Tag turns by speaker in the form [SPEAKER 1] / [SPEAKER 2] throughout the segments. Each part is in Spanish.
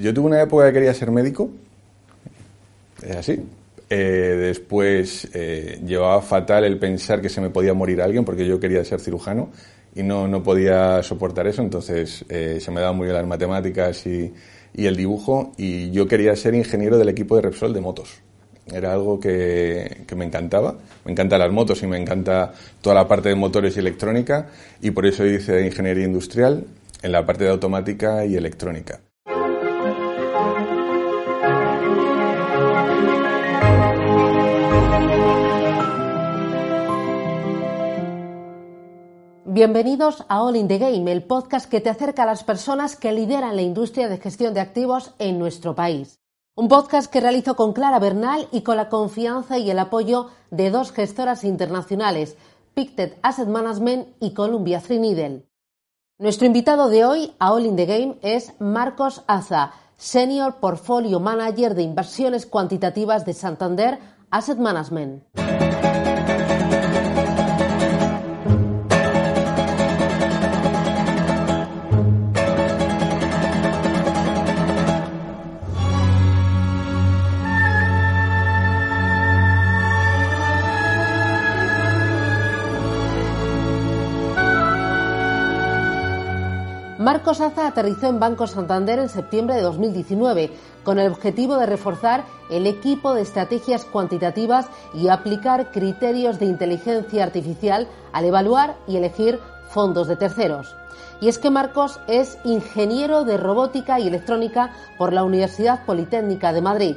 [SPEAKER 1] Yo tuve una época que quería ser médico, es así. Eh, después eh, llevaba fatal el pensar que se me podía morir alguien porque yo quería ser cirujano y no, no podía soportar eso, entonces eh, se me daban muy bien las matemáticas y, el dibujo y yo quería ser ingeniero del equipo de Repsol de motos. Era algo que, que me encantaba, me encantan las motos y me encanta toda la parte de motores y electrónica y por eso hice ingeniería industrial en la parte de automática y electrónica.
[SPEAKER 2] Bienvenidos a All in the Game, el podcast que te acerca a las personas que lideran la industria de gestión de activos en nuestro país. Un podcast que realizo con Clara Bernal y con la confianza y el apoyo de dos gestoras internacionales, Pictet Asset Management y Columbia Threadneedle. Nuestro invitado de hoy a All in the Game es Marcos Aza, Senior Portfolio Manager de Inversiones Cuantitativas de Santander Asset Management. Marcos Aza aterrizó en Banco Santander en septiembre de 2019 con el objetivo de reforzar el equipo de estrategias cuantitativas y aplicar criterios de inteligencia artificial al evaluar y elegir fondos de terceros. Y es que Marcos es ingeniero de robótica y electrónica por la Universidad Politécnica de Madrid.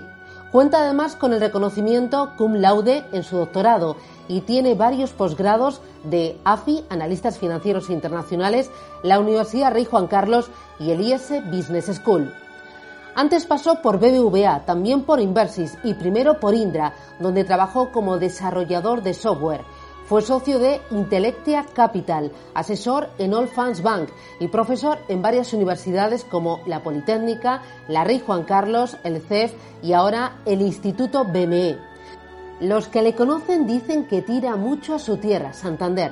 [SPEAKER 2] Cuenta además con el reconocimiento cum laude en su doctorado y tiene varios posgrados de AFI, Analistas Financieros Internacionales, la Universidad Rey Juan Carlos y el IS Business School. Antes pasó por BBVA, también por Inversis y primero por Indra, donde trabajó como desarrollador de software. Fue socio de Intellectia Capital, asesor en All Funds Bank y profesor en varias universidades como la Politécnica, la Rey Juan Carlos, el CEF y ahora el Instituto BME. Los que le conocen dicen que tira mucho a su tierra, Santander.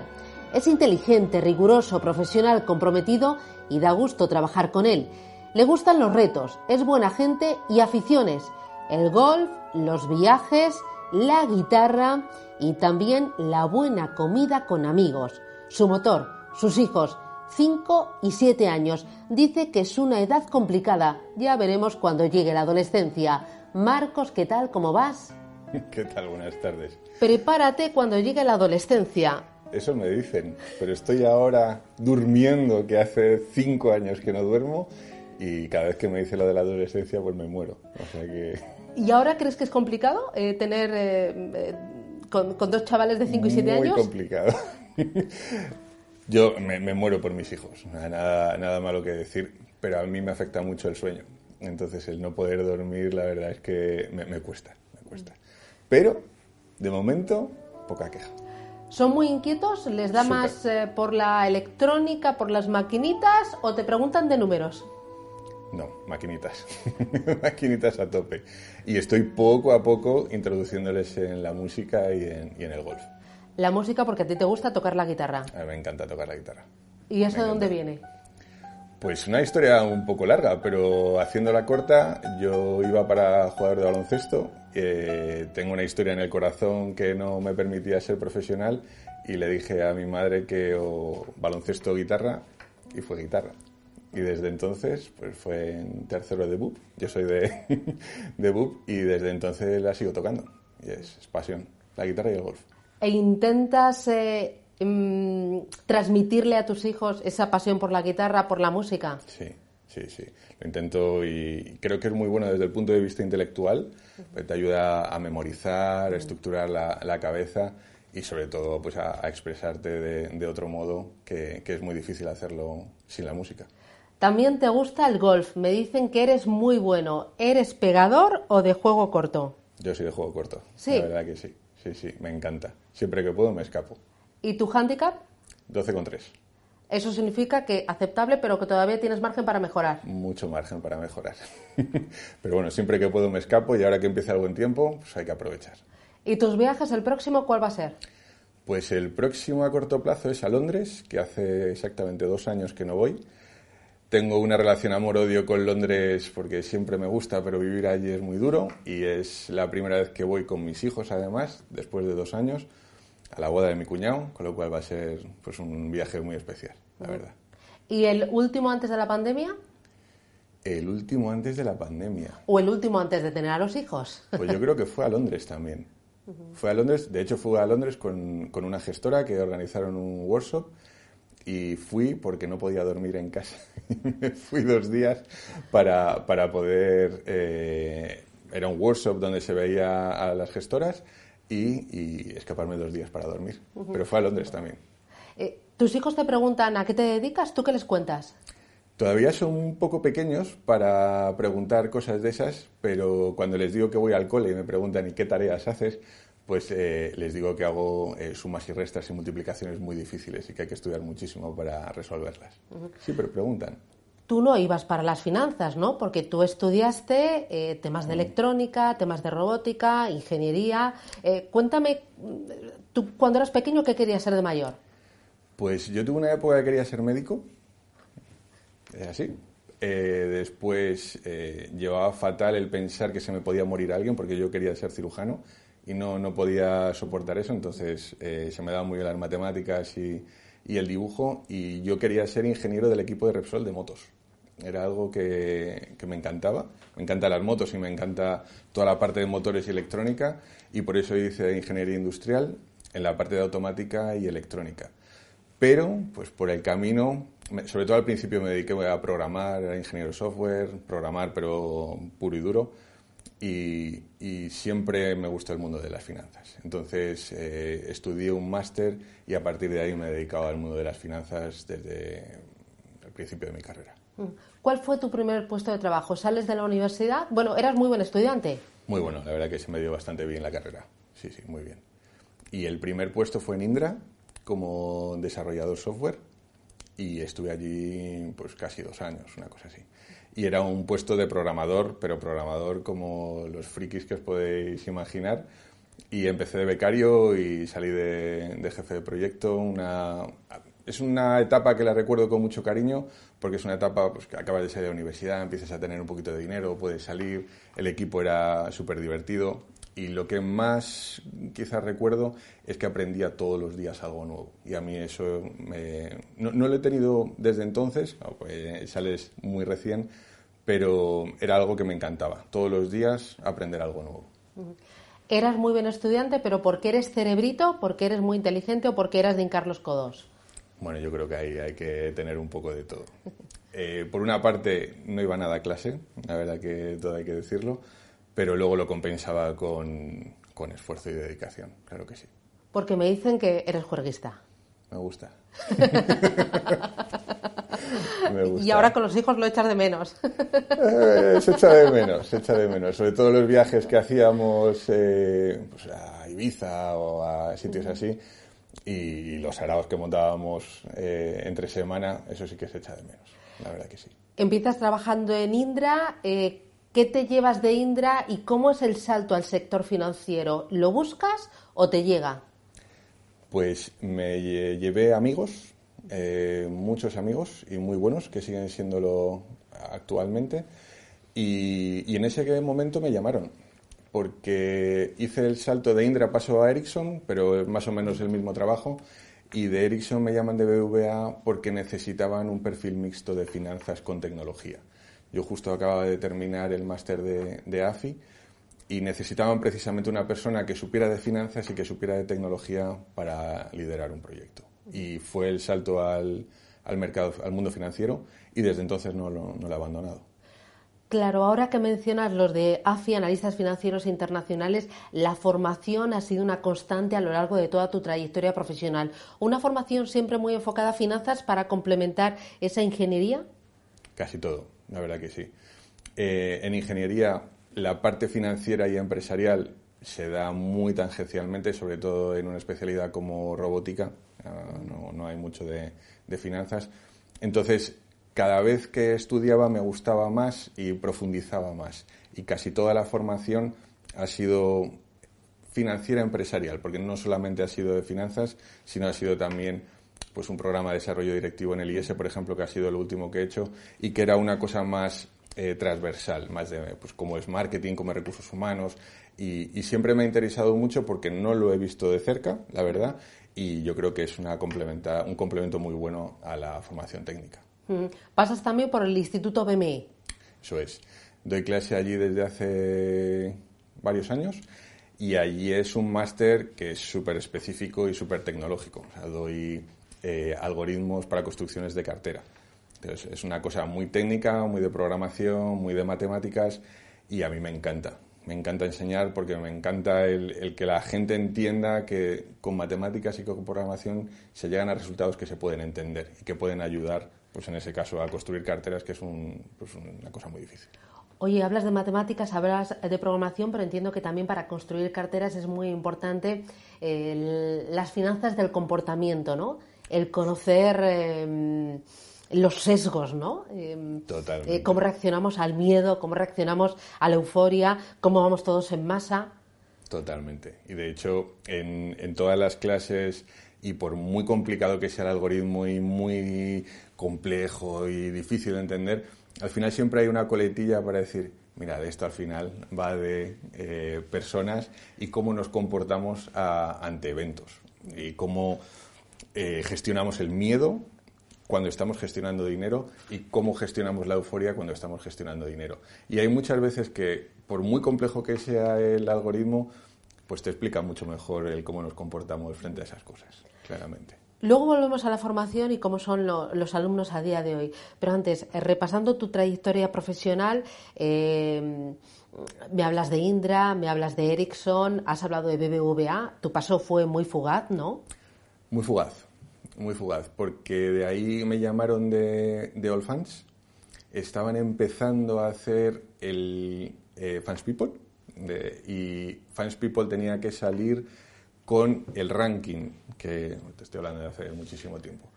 [SPEAKER 2] Es inteligente, riguroso, profesional, comprometido y da gusto trabajar con él. Le gustan los retos, es buena gente y aficiones. El golf, los viajes, la guitarra y también la buena comida con amigos. Su motor, sus hijos, 5 y 7 años. Dice que es una edad complicada. Ya veremos cuando llegue la adolescencia. Marcos, ¿qué tal? ¿Cómo vas?
[SPEAKER 1] ¿Qué tal? Buenas tardes.
[SPEAKER 2] Prepárate cuando llegue la adolescencia.
[SPEAKER 1] Eso me dicen, pero estoy ahora durmiendo, que hace 5 años que no duermo, y cada vez que me dice lo de la adolescencia, pues me muero. O sea que...
[SPEAKER 2] ¿Y ahora crees que es complicado eh, tener eh, eh, con, con, dos chavales de 5 y 7 años?
[SPEAKER 1] Muy complicado. Yo me, me, muero por mis hijos, nada, nada malo que decir, pero a mí me afecta mucho el sueño. Entonces el no poder dormir, la verdad es que me, me cuesta, me cuesta. Pero, de momento, poca queja.
[SPEAKER 2] ¿Son muy inquietos? ¿Les da más eh, por la electrónica, por las maquinitas o te preguntan de números?
[SPEAKER 1] No, maquinitas. maquinitas a tope. Y estoy poco a poco introduciéndoles en la música y en, y en el golf.
[SPEAKER 2] La música porque a ti te gusta tocar la guitarra.
[SPEAKER 1] A mí me encanta tocar la guitarra.
[SPEAKER 2] ¿Y eso de dónde viene?
[SPEAKER 1] Pues una historia un poco larga, pero haciéndola corta, yo iba para jugador de baloncesto. eh, tengo una historia en el corazón que no me permitía ser profesional y le dije a mi madre que o baloncesto o guitarra y fue guitarra. Y desde entonces, pues fue en tercero de BUP. Yo soy de, de BUP y desde entonces la sigo tocando. Y es, es pasión, la guitarra y el golf.
[SPEAKER 2] ¿E intentas eh, mm, transmitirle a tus hijos esa pasión por la guitarra, por la música?
[SPEAKER 1] Sí, sí, sí. Lo intento y creo que es muy bueno desde el punto de vista intelectual, porque te ayuda a memorizar, a estructurar la, la cabeza y sobre todo pues a, a expresarte de, de otro modo que, que es muy difícil hacerlo sin la música.
[SPEAKER 2] También te gusta el golf. Me dicen que eres muy bueno. ¿Eres pegador o de juego corto?
[SPEAKER 1] Yo soy de juego corto,
[SPEAKER 2] Sí.
[SPEAKER 1] la verdad que sí, sí, sí, me encanta. Siempre que puedo me escapo.
[SPEAKER 2] ¿Y tu handicap?
[SPEAKER 1] 12 con 3,
[SPEAKER 2] Eso significa que aceptable, pero que todavía tienes margen para mejorar.
[SPEAKER 1] mucho margen para mejorar. Pero bueno, siempre que puedo me escapo y ahora que empieza el buen tiempo, pues hay que aprovechar.
[SPEAKER 2] ¿Y tus viajes, el próximo, cuál va a ser?
[SPEAKER 1] Pues el próximo a corto plazo es a Londres, que hace exactamente dos años que no voy. Tengo una relación amor-odio con Londres porque siempre me gusta, pero vivir allí es muy duro y es la primera vez que voy con mis hijos, además, después de dos años, a la boda de mi cuñado, con lo cual va a ser pues, un viaje muy especial, la verdad.
[SPEAKER 2] ¿Y el último antes de la pandemia?
[SPEAKER 1] El último antes de la pandemia.
[SPEAKER 2] ¿O el último antes de tener a los hijos?
[SPEAKER 1] Pues yo creo que fue a Londres también. Fue a Londres, de hecho fue a Londres con, con una gestora que organizaron un workshop y fui porque no podía dormir en casa. fui dos días para, para poder... Eh, era un workshop donde se veía a las gestoras y, escaparme dos días para dormir. Pero fue a Londres también.
[SPEAKER 2] Eh, ¿Tus hijos te preguntan a qué te dedicas? ¿Tú qué les cuentas?
[SPEAKER 1] Todavía son un poco pequeños para preguntar cosas de esas, pero cuando les digo que voy al cole y me preguntan ¿y qué tareas haces? Pues eh, les digo que hago eh, sumas y restas y multiplicaciones muy difíciles y que hay que estudiar muchísimo para resolverlas. Sí, pero preguntan.
[SPEAKER 2] Tú no ibas para las finanzas, ¿no? Porque tú estudiaste eh, temas de electrónica, temas de robótica, ingeniería. cuéntame, tú cuando eras pequeño, ¿qué querías ser de mayor?
[SPEAKER 1] Pues yo tuve una época que quería ser médico, es así. después llevaba fatal el pensar que se me podía morir alguien porque yo quería ser cirujano y no, no podía soportar eso, entonces eh, se me daban muy bien las matemáticas y, y, el dibujo y yo quería ser ingeniero del equipo de Repsol de motos. Era algo que, que me encantaba, me encantan las motos y me encanta toda la parte de motores y electrónica y por eso hice ingeniería industrial en la parte de automática y electrónica. Pero, pues por el camino, sobre todo al principio me dediqué a programar, era ingeniero software, programar pero puro y duro y, siempre me gustó el mundo de las finanzas. Entonces eh, estudié un máster y a partir de ahí me he dedicado al mundo de las finanzas desde el principio de mi carrera. Mm.
[SPEAKER 2] ¿Cuál fue tu primer puesto de trabajo? ¿Sales de la universidad? Bueno, eras muy buen estudiante.
[SPEAKER 1] Muy bueno, la verdad que se me dio bastante bien la carrera. Sí, sí, muy bien. Y el primer puesto fue en Indra como desarrollador software y estuve allí pues casi dos años, una cosa así y era un puesto de programador, pero programador como los frikis que os podéis imaginar. Y empecé de becario y salí de, jefe de proyecto. Una, es una etapa que la recuerdo con mucho cariño porque es una etapa pues, que acabas de salir de la universidad, empiezas a tener un poquito de dinero, puedes salir, el equipo era súper divertido y lo que más quizás recuerdo es que aprendía todos los días algo nuevo. Y a mí eso no, lo he tenido desde entonces, pues sales muy recién, pero era algo que me encantaba. Todos los días aprender algo nuevo.
[SPEAKER 2] Eras muy buen estudiante, pero ¿por qué eres cerebrito? ¿Porque eres muy inteligente o porque eras de Carlos Codos?
[SPEAKER 1] Bueno, yo creo que ahí hay que tener un poco de todo. Eh, por una parte, no iba nada a clase, la verdad que todo hay que decirlo pero luego lo compensaba con, con esfuerzo y dedicación, claro que sí.
[SPEAKER 2] Porque me dicen que eres juerguista.
[SPEAKER 1] Me gusta.
[SPEAKER 2] Me gusta. Y ahora con los hijos lo echas de menos.
[SPEAKER 1] Eh, se echa de menos, se echa de menos. Sobre todo los viajes que hacíamos eh, pues a Ibiza o a sitios así y los araos que montábamos eh, entre semana, eso sí que se echa de menos, la verdad que sí.
[SPEAKER 2] Empiezas trabajando en Indra. ¿Qué te llevas de Indra y cómo es el salto al sector financiero? ¿Lo buscas o te llega?
[SPEAKER 1] Pues me llevé amigos, eh, muchos amigos y muy buenos que siguen siéndolo actualmente. Y, en ese momento me llamaron porque hice el salto de Indra paso a Ericsson, pero más o menos el mismo trabajo. Y de Ericsson me llaman de BVA porque necesitaban un perfil mixto de finanzas con tecnología. Yo justo acababa de terminar el máster de, AFI y necesitaban precisamente una persona que supiera de finanzas y que supiera de tecnología para liderar un proyecto. Y fue el salto al, mercado, al mundo financiero y desde entonces no lo, no he abandonado.
[SPEAKER 2] Claro, ahora que mencionas los de AFI, analistas financieros internacionales, la formación ha sido una constante a lo largo de toda tu trayectoria profesional. ¿Una formación siempre muy enfocada a finanzas para complementar esa ingeniería?
[SPEAKER 1] Casi todo la verdad que sí. Eh, en ingeniería, la parte financiera y empresarial se da muy tangencialmente, sobre todo en una especialidad como robótica, ah, no, hay mucho de, finanzas. Entonces, cada vez que estudiaba me gustaba más y profundizaba más. Y casi toda la formación ha sido financiera empresarial, porque no solamente ha sido de finanzas, sino ha sido también pues un programa de desarrollo directivo en el IS, por ejemplo, que ha sido el último que he hecho, y que era una cosa más eh, transversal, más de pues cómo es marketing, cómo es recursos humanos, y, siempre me ha interesado mucho porque no lo he visto de cerca, la verdad, y yo creo que es una complementa, un complemento muy bueno a la formación técnica.
[SPEAKER 2] Mm. Pasas también por el Instituto BME.
[SPEAKER 1] Eso es. Doy clase allí desde hace varios años y allí es un máster que es súper específico y súper tecnológico. O sea, doy eh, algoritmos para construcciones de cartera. Entonces, es una cosa muy técnica, muy de programación, muy de matemáticas y a mí me encanta. Me encanta enseñar porque me encanta el, que la gente entienda que con matemáticas y con programación se llegan a resultados que se pueden entender y que pueden ayudar, pues en ese caso, a construir carteras, que es pues una cosa muy difícil.
[SPEAKER 2] Oye, hablas de matemáticas, hablas de programación, pero entiendo que también para construir carteras es muy importante las finanzas del comportamiento, ¿no? El conocer em, los sesgos, ¿no?
[SPEAKER 1] Em, Totalmente.
[SPEAKER 2] Eh, cómo reaccionamos al miedo, cómo reaccionamos a la euforia, cómo vamos todos en masa.
[SPEAKER 1] Totalmente. Y de hecho, en, en todas las clases y por muy complicado que sea el algoritmo y muy complejo y difícil de entender, al final siempre hay una coletilla para decir, mira, de esto al final va de eh, personas y cómo nos comportamos ante eventos y cómo eh, gestionamos el miedo cuando estamos gestionando dinero y cómo gestionamos la euforia cuando estamos gestionando dinero. Y hay muchas veces que, por muy complejo que sea el algoritmo, pues te explica mucho mejor el cómo nos comportamos frente a esas cosas, claramente.
[SPEAKER 2] Luego volvemos a la formación y cómo son los alumnos a día de hoy. Pero antes, eh, repasando tu trayectoria profesional, eh, me hablas de Indra, me hablas de Ericsson, has hablado de BBVA. Tu paso fue muy fugaz, ¿no?
[SPEAKER 1] Muy fugaz, muy fugaz, porque de ahí me llamaron de, de All Fans. Estaban empezando a hacer el eh, Fans People y Fans People tenía que salir con el ranking, que te estoy hablando de hace muchísimo tiempo.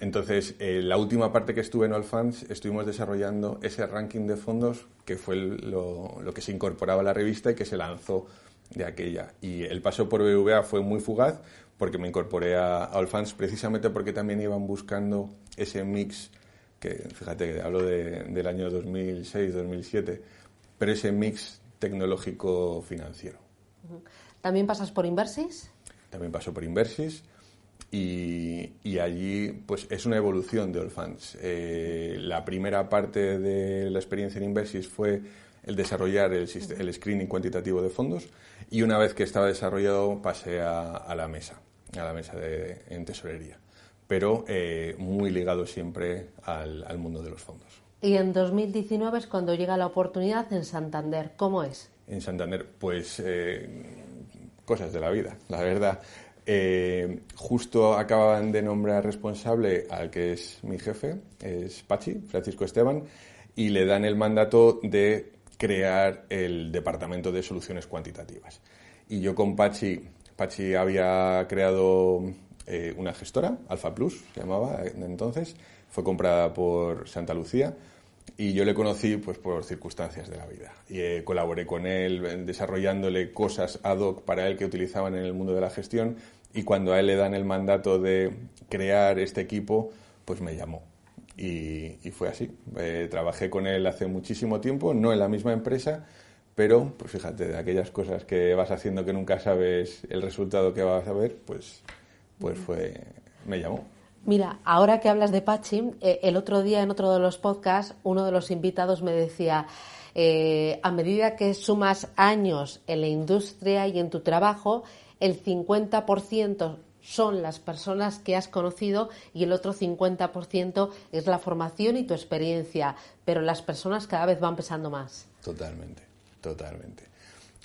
[SPEAKER 1] Entonces, eh, la última parte que estuve en All Fans, estuvimos desarrollando ese ranking de fondos, que fue lo, que se incorporaba a la revista y que se lanzó de aquella. Y el paso por BVA fue muy fugaz, porque me incorporé a, All Fans precisamente porque también iban buscando ese mix, que fíjate que hablo del año 2006-2007, pero ese mix tecnológico financiero.
[SPEAKER 2] ¿También pasas por Inversis?
[SPEAKER 1] También paso por Inversis y, allí pues es una evolución de Allfans. Eh, la primera parte de la experiencia en Inversis fue el desarrollar el, el, screening cuantitativo de fondos y una vez que estaba desarrollado pasé a, la mesa, a la mesa de, en tesorería, pero eh, muy ligado siempre al, mundo de los fondos.
[SPEAKER 2] Y en 2019 es cuando llega la oportunidad en Santander. ¿Cómo es?
[SPEAKER 1] En Santander, pues eh, cosas de la vida, la verdad. Eh, justo acaban de nombrar responsable al que es mi jefe, es Pachi, Francisco Esteban, y le dan el mandato de crear el departamento de soluciones cuantitativas. Y yo con Pachi, Pachi había creado eh, una gestora, Alfa Plus se llamaba entonces, fue comprada por Santa Lucía y yo le conocí pues por circunstancias de la vida. Y eh, colaboré con él desarrollándole cosas ad hoc para él que utilizaban en el mundo de la gestión y cuando a él le dan el mandato de crear este equipo pues me llamó. Y, fue así. Eh, trabajé con él hace muchísimo tiempo no en la misma empresa pero pues fíjate de aquellas cosas que vas haciendo que nunca sabes el resultado que vas a ver pues pues fue me llamó.
[SPEAKER 2] Mira, ahora que hablas de Pachi, eh, el otro día en otro de los podcasts, uno de los invitados me decía, eh, a medida que sumas años en la industria y en tu trabajo, el 50% son las personas que has conocido y el otro 50% es la formación y tu experiencia, pero las personas cada vez van pesando más.
[SPEAKER 1] Totalmente, totalmente.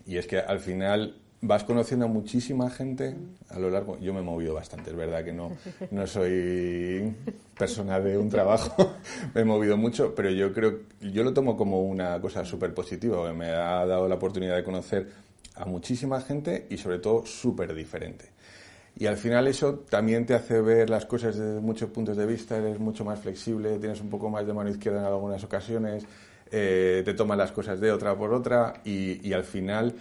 [SPEAKER 1] Y es que al final vas conociendo a muchísima gente a lo largo. Yo me he movido bastante, es verdad que no, no soy persona de un trabajo, me he movido mucho, pero yo creo, yo lo tomo como una cosa súper positiva, me ha dado la oportunidad de conocer a muchísima gente y sobre todo súper diferente. Y al final eso también te hace ver las cosas desde muchos puntos de vista, eres mucho más flexible, tienes un poco más de mano izquierda en algunas ocasiones, eh, te tomas las cosas de otra por otra y, y al final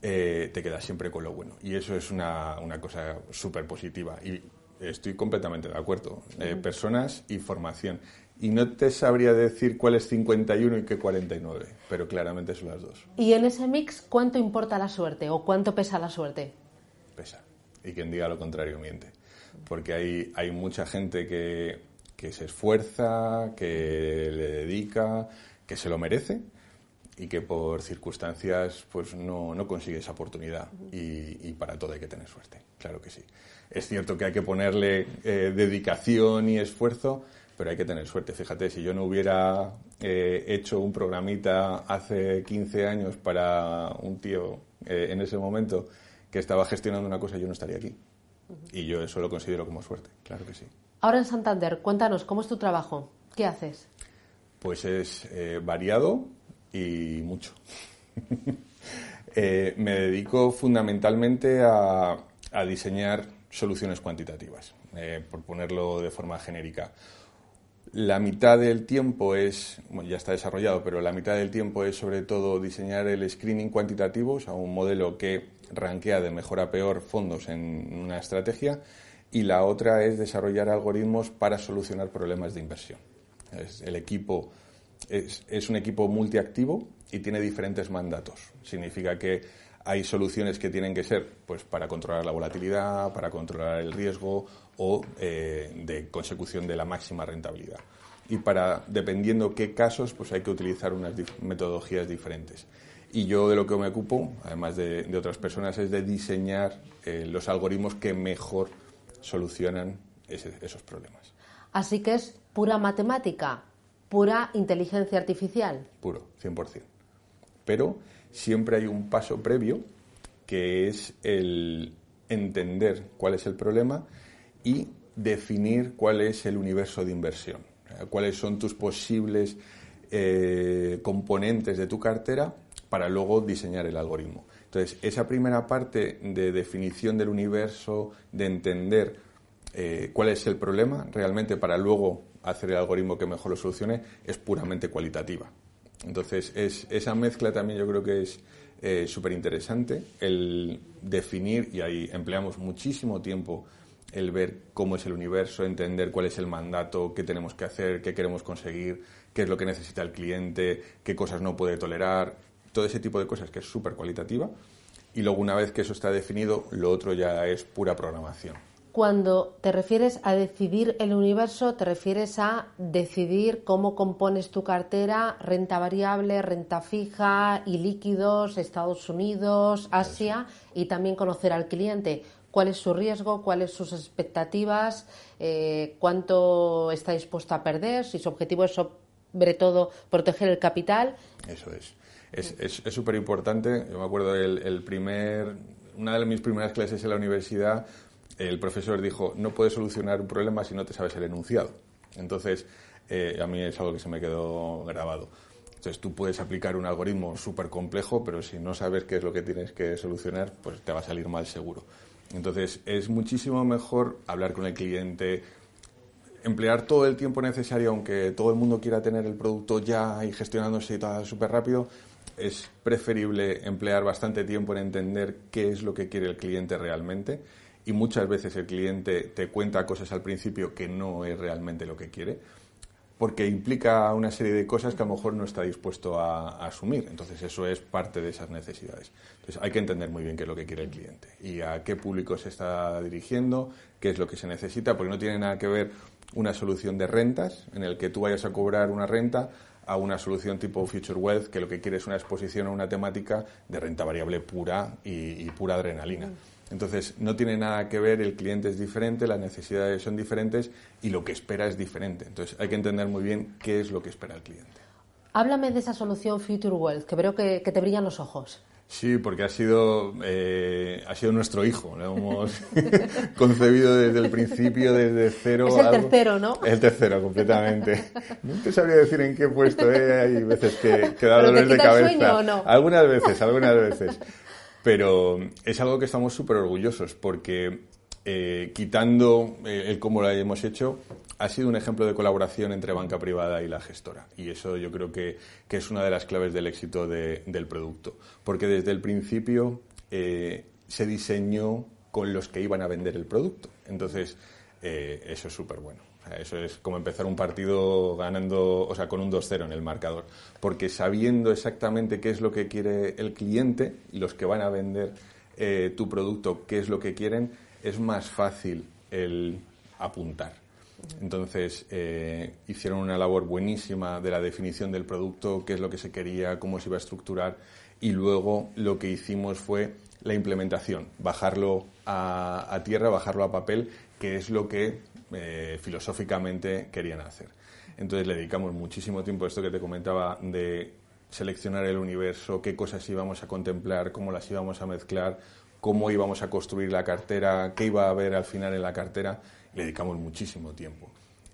[SPEAKER 1] eh, te quedas siempre con lo bueno. Y eso es una, una cosa súper positiva. Y Estoy completamente de acuerdo. Eh, personas y formación. Y no te sabría decir cuál es 51 y qué 49, pero claramente son las dos.
[SPEAKER 2] ¿Y en ese mix cuánto importa la suerte o cuánto pesa la suerte?
[SPEAKER 1] Pesa. Y quien diga lo contrario miente. Porque hay, hay mucha gente que, que se esfuerza, que le dedica, que se lo merece y que por circunstancias pues no, no consigue esa oportunidad y, para todo hay que tener suerte, claro que sí. Es cierto que hay que ponerle eh, dedicación y esfuerzo, pero hay que tener suerte. Fíjate, si yo no hubiera eh, hecho un programita hace 15 años para un tío eh, en ese momento que estaba gestionando una cosa, yo no estaría aquí. Y yo eso lo considero como suerte, claro que sí.
[SPEAKER 2] Ahora en Santander, cuéntanos, ¿cómo es tu trabajo? ¿Qué haces?
[SPEAKER 1] Pues es variado, y mucho. Eh, me dedico fundamentalmente a, diseñar soluciones cuantitativas, eh, por ponerlo de forma genérica. La mitad del tiempo es, bueno, ya está desarrollado, pero la mitad del tiempo es sobre todo diseñar el screening cuantitativo, o sea, un modelo que rankea de mejor a peor fondos en una estrategia, y la otra es desarrollar algoritmos para solucionar problemas de inversión. Es el equipo es, un equipo multiactivo y tiene diferentes mandatos. Significa que hay soluciones que tienen que ser pues para controlar la volatilidad, para controlar el riesgo o eh, de consecución de la máxima rentabilidad. Y para, dependiendo qué casos, pues hay que utilizar unas metodologías diferentes. Y yo de lo que me ocupo, además de, otras personas, es de diseñar eh, los algoritmos que mejor solucionan esos problemas.
[SPEAKER 2] Así que es pura matemática pura inteligencia artificial.
[SPEAKER 1] Puro, 100%. Pero siempre hay un paso previo que es el entender cuál es el problema y definir cuál es el universo de inversión, cuáles son tus posibles eh, componentes de tu cartera para luego diseñar el algoritmo. Entonces, esa primera parte de definición del universo, de entender eh, cuál es el problema realmente para luego hacer el algoritmo que mejor lo solucione es puramente cualitativa. Entonces, es, esa mezcla también yo creo que es eh, súper interesante, el definir, y ahí empleamos muchísimo tiempo el ver cómo es el universo, entender cuál es el mandato, qué tenemos que hacer, qué queremos conseguir, qué es lo que necesita el cliente, qué cosas no puede tolerar, todo ese tipo de cosas que es súper cualitativa. Y luego una vez que eso está definido, lo otro ya es pura programación.
[SPEAKER 2] Cuando te refieres a decidir el universo, te refieres a decidir cómo compones tu cartera, renta variable, renta fija y líquidos, Estados Unidos, Asia, y también conocer al cliente. ¿Cuál es su riesgo? ¿Cuáles sus expectativas? Eh, ¿Cuánto está dispuesto a perder? Si su objetivo es sobre todo proteger el capital.
[SPEAKER 1] Eso es. Es súper importante. Yo me acuerdo el primer, una de mis primeras clases en la universidad el profesor dijo, no puedes solucionar un problema si no te sabes el enunciado. Entonces, eh, a mí es algo que se me quedó grabado. Entonces, tú puedes aplicar un algoritmo súper complejo, pero si no sabes qué es lo que tienes que solucionar, pues te va a salir mal seguro. Entonces, es muchísimo mejor hablar con el cliente, emplear todo el tiempo necesario, aunque todo el mundo quiera tener el producto ya y gestionándose y todo súper rápido, es preferible emplear bastante tiempo en entender qué es lo que quiere el cliente realmente y muchas veces el cliente te cuenta cosas al principio que no es realmente lo que quiere, porque implica una serie de cosas que a lo mejor no está dispuesto a, asumir. Entonces eso es parte de esas necesidades. Entonces hay que entender muy bien qué es lo que quiere el cliente y a qué público se está dirigiendo, qué es lo que se necesita, porque no tiene nada que ver una solución de rentas en el que tú vayas a cobrar una renta a una solución tipo Future Wealth que lo que quiere es una exposición a una temática de renta variable pura y, y pura adrenalina. Entonces, no tiene nada que ver, el cliente es diferente, las necesidades son diferentes y lo que espera es diferente. Entonces, hay que entender muy bien qué es lo que espera el cliente.
[SPEAKER 2] Háblame de esa solución Future Wealth, que veo que, te brillan los ojos.
[SPEAKER 1] Sí, porque ha sido, eh, ha sido nuestro hijo. Lo hemos concebido desde el principio, desde cero.
[SPEAKER 2] Es el tercero, ¿no?
[SPEAKER 1] El tercero, completamente. No te sabría decir en qué puesto, ¿eh? Hay veces que, que da dolores de cabeza.
[SPEAKER 2] Sueño, ¿o no?
[SPEAKER 1] Algunas veces, algunas veces. Pero es algo que estamos súper orgullosos porque eh, quitando eh, el cómo lo hemos hecho, ha sido un ejemplo de colaboración entre banca privada y la gestora. Y eso yo creo que, es una de las claves del éxito del producto. Porque desde el principio eh, se diseñó con los que iban a vender el producto. Entonces, eh, eso es súper bueno. Eso es como empezar un partido ganando, o sea, con un 2-0 en el marcador. Porque sabiendo exactamente qué es lo que quiere el cliente y los que van a vender eh, tu producto, qué es lo que quieren, es más fácil el apuntar. Entonces, eh, hicieron una labor buenísima de la definición del producto, qué es lo que se quería, cómo se iba a estructurar, y luego lo que hicimos fue la implementación, bajarlo a, tierra, bajarlo a papel, que es lo que eh, filosóficamente querían hacer. Entonces le dedicamos muchísimo tiempo a esto que te comentaba de seleccionar el universo, qué cosas íbamos a contemplar, cómo las íbamos a mezclar, cómo íbamos a construir la cartera, qué iba a haber al final en la cartera le dedicamos muchísimo tiempo.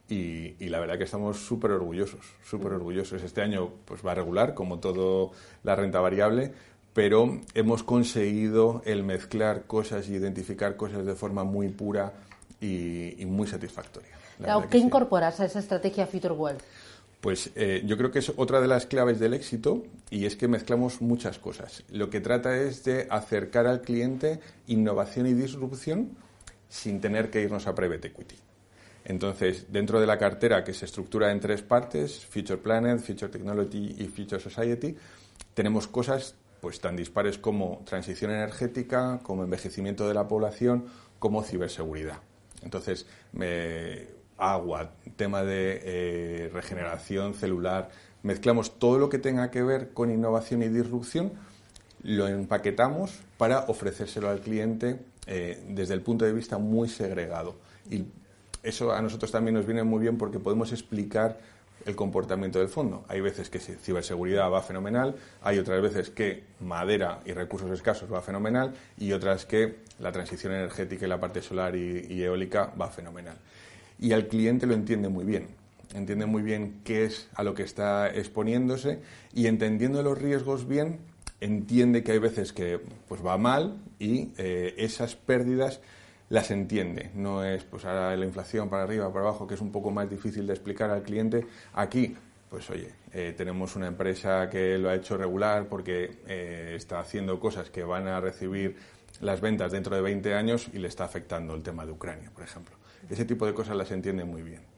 [SPEAKER 1] Y, la verdad que estamos súper orgullosos, súper orgullosos. Este año pues va a regular, como todo la renta variable, pero hemos conseguido el mezclar cosas y identificar cosas de forma muy pura y, muy satisfactoria.
[SPEAKER 2] ¿Qué incorporas a esa estrategia Future Wealth?
[SPEAKER 1] Pues eh, yo creo que es otra de las claves del éxito y es que mezclamos muchas cosas. Lo que trata es de acercar al cliente innovación y disrupción sin tener que irnos a private equity. Entonces, dentro de la cartera que se estructura en tres partes, Future Planet, Future Technology y Future Society, tenemos cosas pues tan dispares como transición energética, como envejecimiento de la población, como ciberseguridad. Entonces, agua, tema de eh, regeneración celular, mezclamos todo lo que tenga que ver con innovación y disrupción, lo empaquetamos para ofrecérselo al cliente eh, desde el punto de vista muy segregado. Y eso a nosotros también nos viene muy bien porque podemos explicar el comportamiento del fondo. Hay veces que ciberseguridad va fenomenal, hay otras veces que madera y recursos escasos va fenomenal y otras que la transición energética y la parte solar y, eólica va fenomenal. Y al cliente lo entiende muy bien, entiende muy bien qué es a lo que está exponiéndose y entendiendo los riesgos bien, entiende que hay veces que pues va mal y eh, esas pérdidas las entiende. No es pues ahora la inflación para arriba, para abajo, que es un poco más difícil de explicar al cliente. Aquí, pues oye, eh, tenemos una empresa que lo ha hecho regular porque eh, está haciendo cosas que van a recibir las ventas dentro de 20 años y le está afectando el tema de Ucrania, por ejemplo. Ese tipo de cosas las entiende muy bien.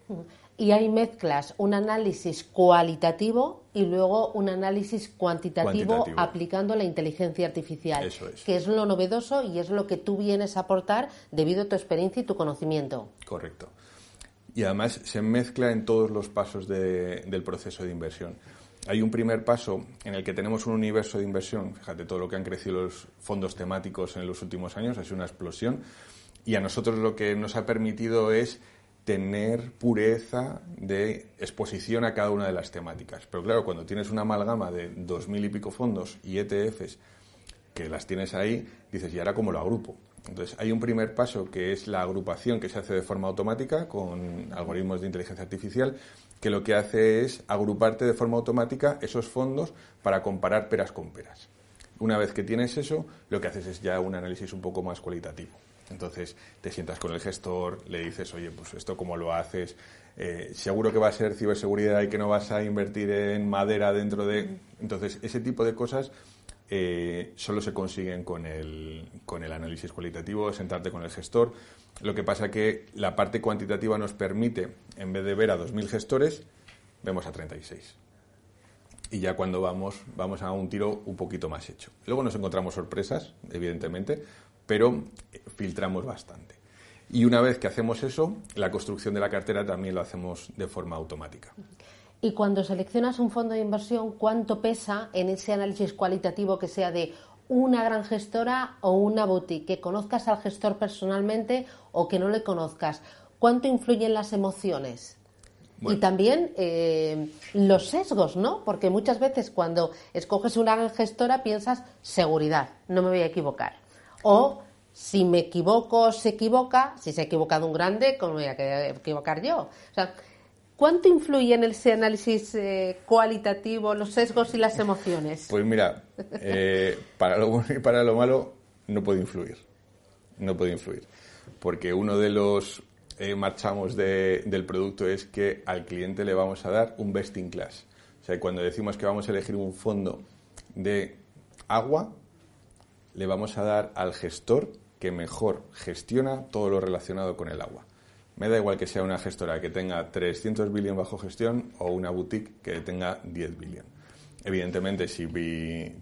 [SPEAKER 2] Y hay mezclas, un análisis cualitativo y luego un análisis cuantitativo, aplicando la inteligencia artificial,
[SPEAKER 1] Eso es.
[SPEAKER 2] que es lo novedoso y es lo que tú vienes a aportar debido a tu experiencia y tu conocimiento.
[SPEAKER 1] Correcto. Y además se mezcla en todos los pasos del proceso de inversión. Hay un primer paso en el que tenemos un universo de inversión, fíjate todo lo que han crecido los fondos temáticos en los últimos años, ha sido una explosión, y a nosotros lo que nos ha permitido es tener pureza de exposición a cada una de las temáticas. Pero claro, cuando tienes una amalgama de dos mil y pico fondos y ETFs que las tienes ahí, dices, ¿y ahora cómo lo agrupo? Entonces, hay un primer paso que es la agrupación que se hace de forma automática con algoritmos de inteligencia artificial, que lo que hace es agruparte de forma automática esos fondos para comparar peras con peras. Una vez que tienes eso, lo que haces es ya un análisis un poco más cualitativo. Entonces te sientas con el gestor, le dices, oye, pues esto cómo lo haces, eh, seguro que va a ser ciberseguridad y que no vas a invertir en madera dentro de... Entonces ese tipo de cosas eh, solo se consiguen con el, con el análisis cualitativo, sentarte con el gestor. Lo que pasa que la parte cuantitativa nos permite, en vez de ver a 2.000 gestores, vemos a 36 y ya cuando vamos, vamos a un tiro un poquito más hecho. Luego nos encontramos sorpresas, evidentemente, pero filtramos bastante. Y una vez que hacemos eso, la construcción de la cartera también lo hacemos de forma automática.
[SPEAKER 2] Y cuando seleccionas un fondo de inversión, ¿cuánto pesa en ese análisis cualitativo que sea de una gran gestora o una boutique? Que conozcas al gestor personalmente o que no le conozcas. ¿Cuánto influyen las emociones? Y también eh, los sesgos, ¿no? Porque muchas veces cuando escoges una gran gestora piensas seguridad, no me voy a equivocar. O si me equivoco, se equivoca, si se ha equivocado un grande, ¿cómo voy a equivocar yo? ¿cuánto influye en ese análisis eh, cualitativo los sesgos y las emociones?
[SPEAKER 1] Pues mira, eh, para lo bueno y para lo malo no puede influir. No puede influir. Porque uno de los eh, marchamos del producto es que al cliente le vamos a dar un best in class. O sea, cuando decimos que vamos a elegir un fondo de agua, le vamos a dar al gestor que mejor gestiona todo lo relacionado con el agua. Me da igual que sea una gestora que tenga 300 billion bajo gestión o una boutique que tenga 10 billion. Evidentemente, si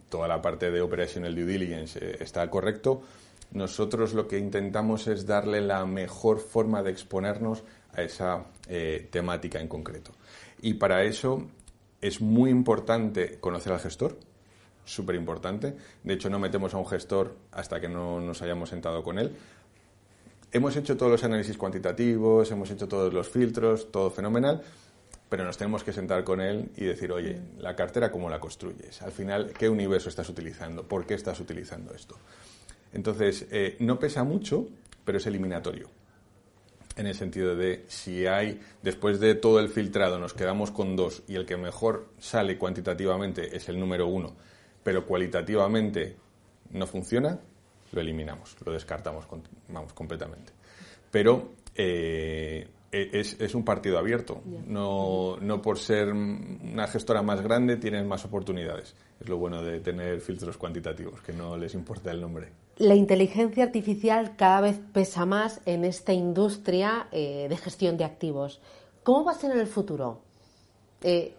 [SPEAKER 1] toda la parte de operational due diligence eh, está correcto, nosotros lo que intentamos es darle la mejor forma de exponernos a esa eh, temática en concreto. Y para eso es muy importante conocer al gestor, súper importante. De hecho, no metemos a un gestor hasta que no nos hayamos sentado con él. Hemos hecho todos los análisis cuantitativos, hemos hecho todos los filtros, todo fenomenal, pero nos tenemos que sentar con él y decir, oye, la cartera, ¿cómo la construyes? Al final, ¿qué universo estás utilizando? ¿Por qué estás utilizando esto? Entonces, eh, no pesa mucho, pero es eliminatorio en el sentido de si hay, después de todo el filtrado, nos quedamos con dos y el que mejor sale cuantitativamente es el número uno, pero cualitativamente no funciona, lo eliminamos, lo descartamos, vamos, completamente. Pero eh, e, es, un partido abierto. No, no por ser una gestora más grande tienes más oportunidades. Es lo bueno de tener filtros cuantitativos, que no les importa el nombre.
[SPEAKER 2] La inteligencia artificial cada vez pesa más en esta industria eh, de gestión de activos. ¿Cómo va a ser en el futuro? Eh,